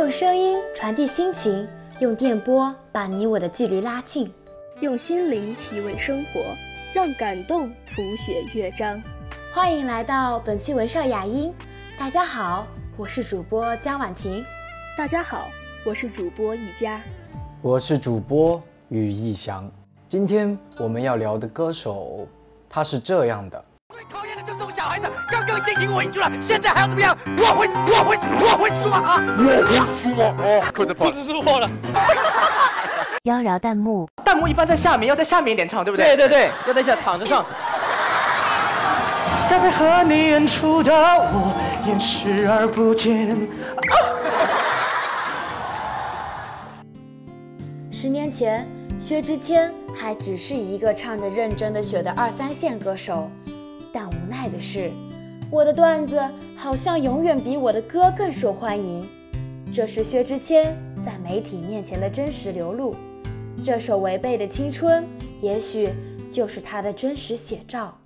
用声音传递心情，用电波把你我的距离拉近，用心灵体味生活，让感动谱写乐章。欢迎来到本期文少雅音，大家好，我是主播江婉婷。大家好，我是主播一佳。我是主播于逸翔。今天我们要聊的歌手，他是这样的。小孩子，刚刚已经赢我一局了，现在还要怎么样？我会，我会，我会输啊！我会输啊！哦，快点跑！不是输错了。妖娆弹幕，弹幕一般在下面，要在下面一点唱，对不对？对对对，要在下躺着唱。该为何你演出的我演视而不见？十年前，薛之谦还只是一个唱着认真的雪的二三线歌手，但无奈的是，我的段子好像永远比我的歌更受欢迎。这是薛之谦在媒体面前的真实流露，这首违背的青春，也许就是他的真实写照。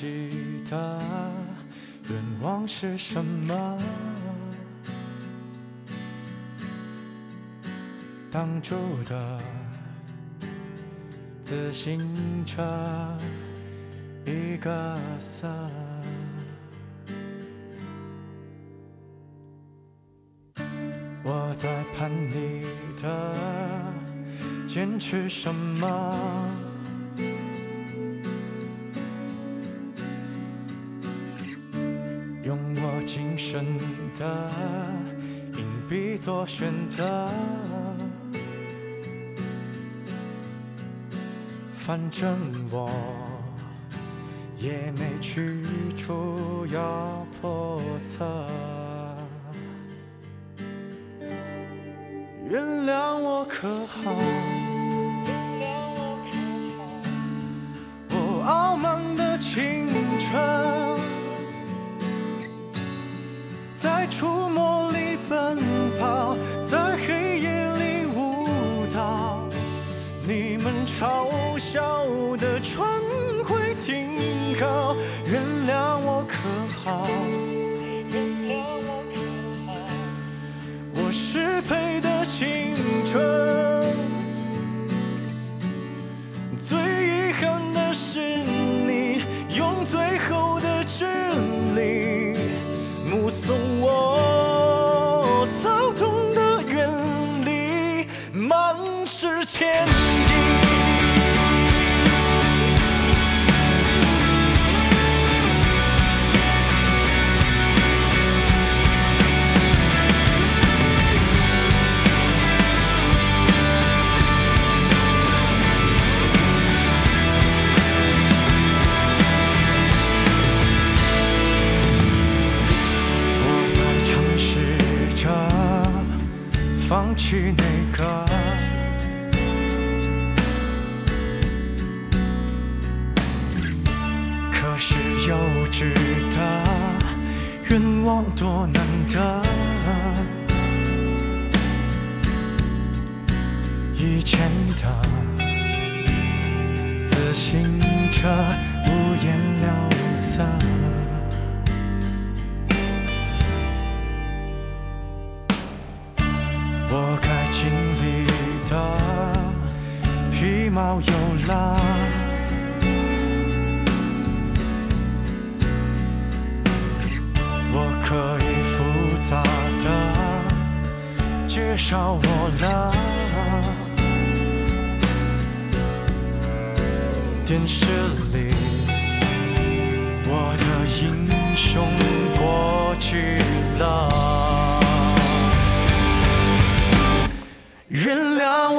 记得愿望是什么，挡住的自行车一个色。我在盼你的坚持什么？今生的硬币做选择，反正我也没去处要破测。原谅我可好？好？我失陪的青春，最遗憾的是你用最后的距离目送我躁动的远离，满是歉意。幼稚的愿望多难得，以前的自行车五颜六色。我该经历的皮毛有了，找我了。电视里，我的英雄过去了。原谅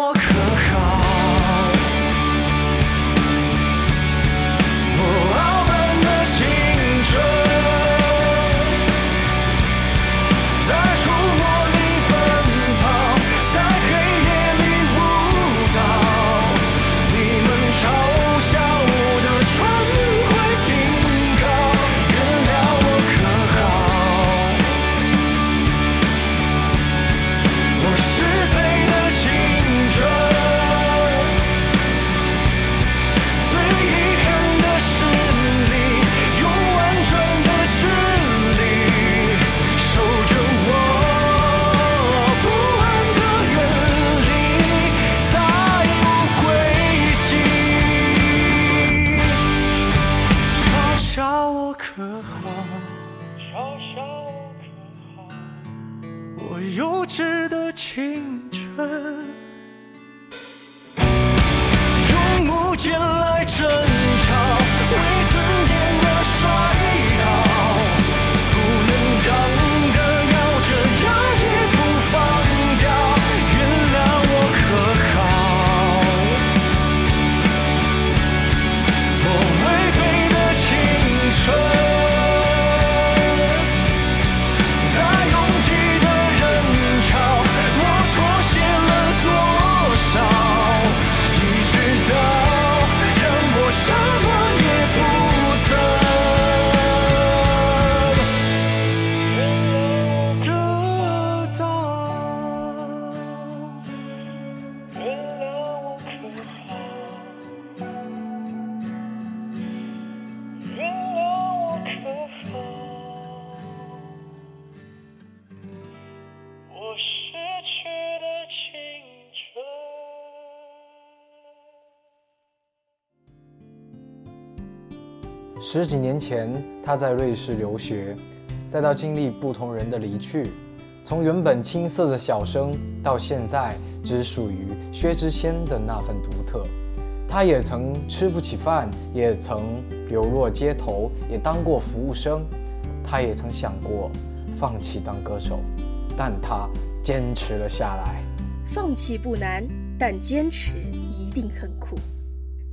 十几年前，他在瑞士留学，再到经历不同人的离去，从原本青涩的小生，到现在只属于薛之谦的那份独特。他也曾吃不起饭，也曾流落街头，也当过服务生。他也曾想过放弃当歌手，但他坚持了下来。放弃不难，但坚持一定很苦。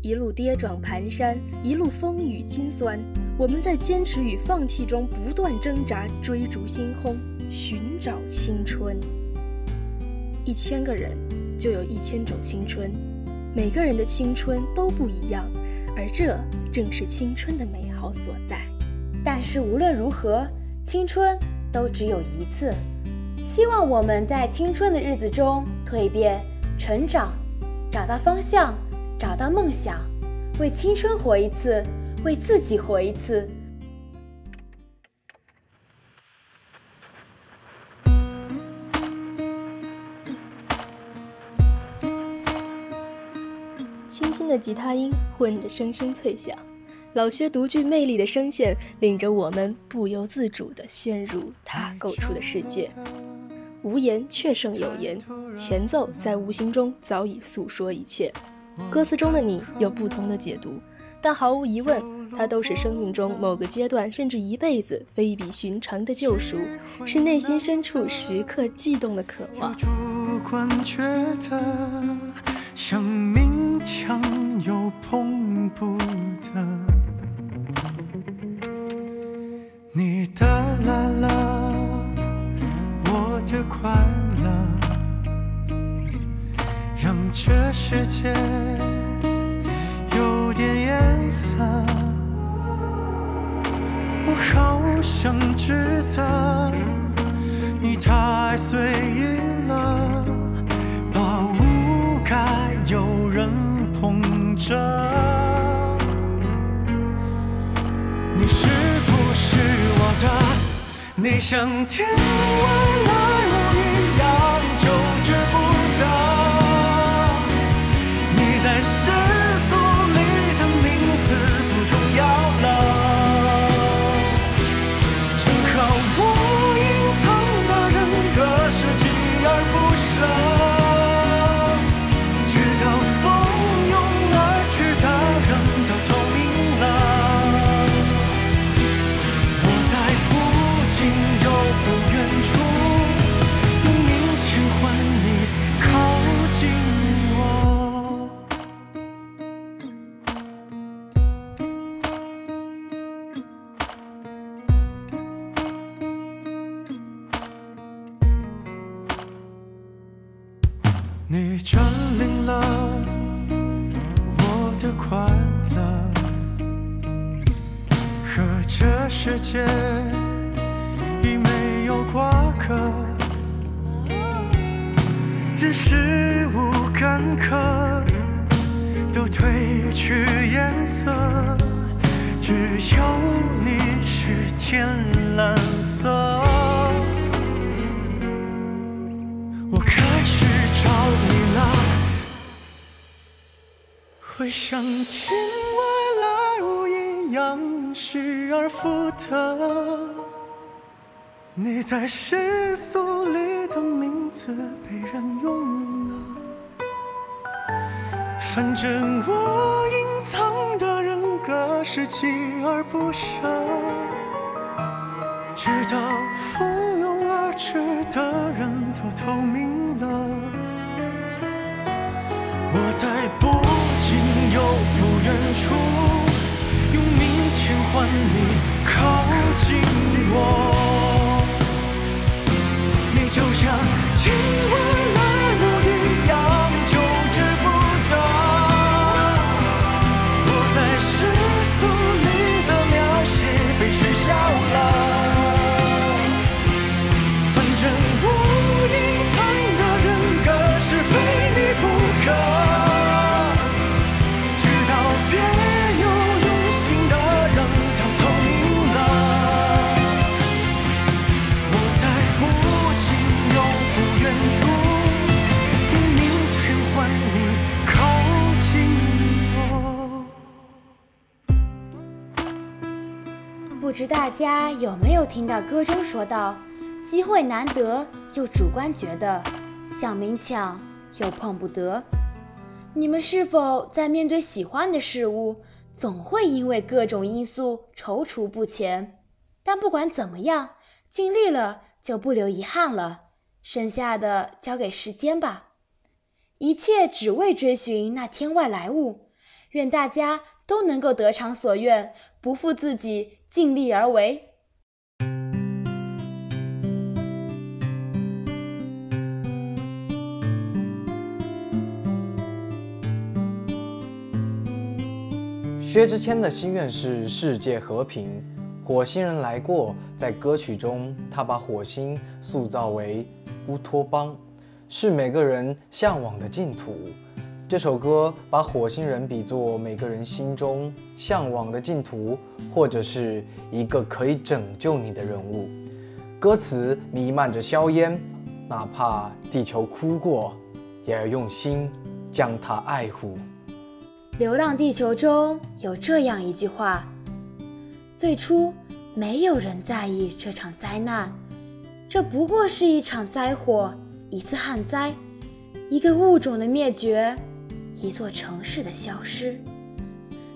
一路跌撞蹒跚，一路风雨辛酸，我们在坚持与放弃中不断挣扎，追逐星空，寻找青春。一千个人就有一千种青春，每个人的青春都不一样，而这正是青春的美好所在。但是无论如何，青春都只有一次。希望我们在青春的日子中蜕变、成长，找到方向，找到梦想，为青春活一次，为自己活一次。清新的吉他音混着声声脆响，老薛独具魅力的声线领着我们不由自主地陷入他构出的世界。无言却胜有言，前奏在无形中早已诉说一切。歌词中的你有不同的解读，但毫无疑问，它都是生命中某个阶段甚至一辈子非比寻常的救赎，是内心深处时刻悸动的渴望。强又碰不得，你的啦啦，我的快乐，这世界有点颜色。我好想指责你太随意了，把无该有人捧着。你是不是我的？你像天外来像天外来物一样失而复得。你在世俗里的名字被人用了。反正我隐藏的人格是锲而不舍，直到蜂拥而至的人都透明了，我在不又不远处，用明天换你靠近我。你就像听知大家有没有听到歌中说到，机会难得，又主观觉得想明抢又碰不得。你们是否在面对喜欢的事物，总会因为各种因素踌躇不前？但不管怎么样，尽力了就不留遗憾了，剩下的交给时间吧。一切只为追寻那天外来物。愿大家都能够得偿所愿，不负自己，尽力而为。薛之谦的心愿是世界和平。火星人来过，在歌曲中，他把火星塑造为乌托邦，是每个人向往的净土。这首歌把火星人比作每个人心中向往的净土，或者是一个可以拯救你的人物。歌词弥漫着硝烟，哪怕地球哭过，也要用心将它爱护。《流浪地球》中有这样一句话：“最初没有人在意这场灾难，这不过是一场灾祸，一次旱灾，一个物种的灭绝，一座城市的消失。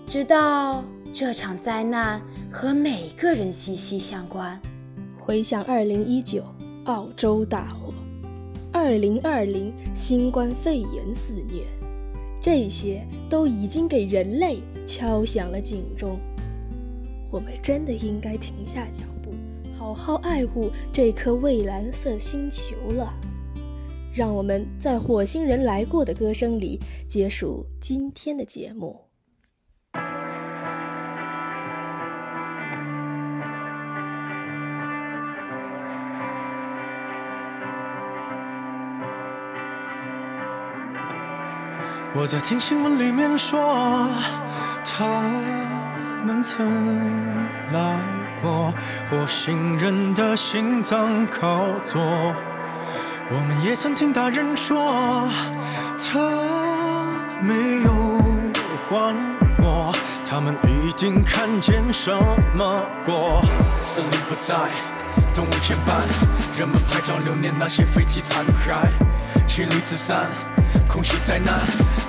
直到这场灾难和每个人息息相关。回想二零一九澳洲大火，二零二零新冠肺炎肆虐，这些都已经给人类敲响了警钟。我们真的应该停下脚步，好好爱护这颗蔚蓝色星球了。让我们在火星人来过的歌声里结束今天的节目。我在听新闻里面说，他们曾来过火星人的心脏靠左。我们也曾听大人说，他没有管我，他们一定看见什么过。森林不在，动物牵绊，人们拍照留念那些飞机残骸，妻离子散。空袭灾难，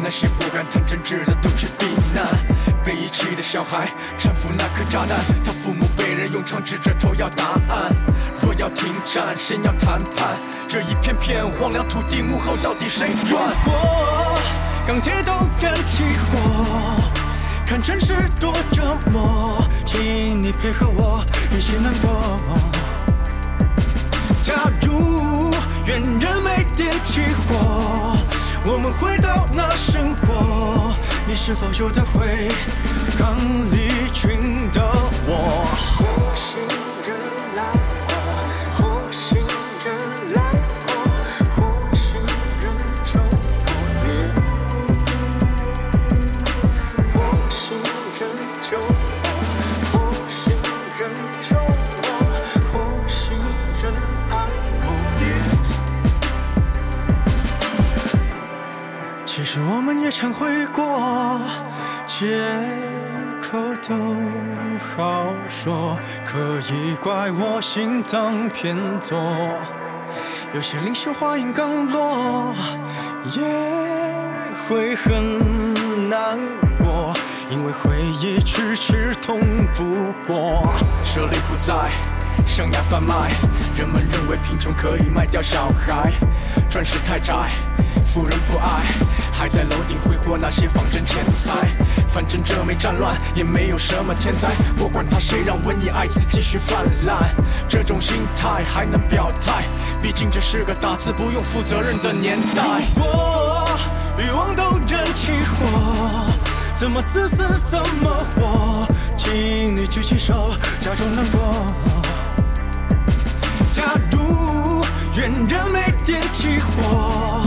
那些不敢谈政治的都去避难。被遗弃的小孩搀扶那颗炸弹，他父母被人用枪指着头要答案。若要停战，先要谈判。这一片片荒凉土地，幕后到底谁软过？钢铁都燃起火，看城市多折磨，请你配合我一起难过。假如愿人没点起火。我们回到那生活，你是否有得回刚离群的我？怪我心脏偏左。有些领袖话音刚落，也会很难过，因为回忆迟迟通不过。舍利不在，象牙贩卖，人们认为贫穷可以卖掉小孩，钻石太窄。富人不爱，还在楼顶挥霍那些仿真钱财。反正这没战乱，也没有什么天灾。我管他谁让瘟疫艾滋继续泛滥，这种心态还能表态？毕竟这是个打字不用负责任的年代。如果欲望都燃起火，怎么自私怎么活？请你举起手，假装难过。假如愿人没点起火。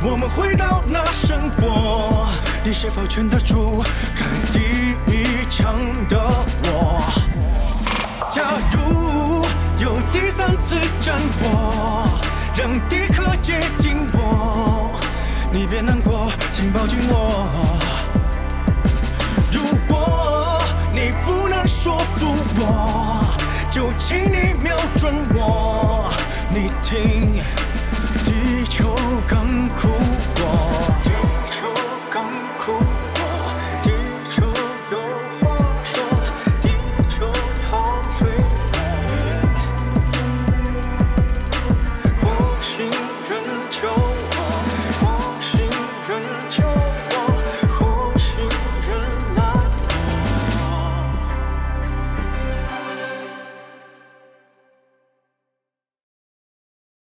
我们回到那生活，你是否劝得住开第一枪的我？假如有第三次战火，让敌客接近我，你别难过，请抱紧我。如果你不能说服我，就请你瞄准我，你听，地球更酷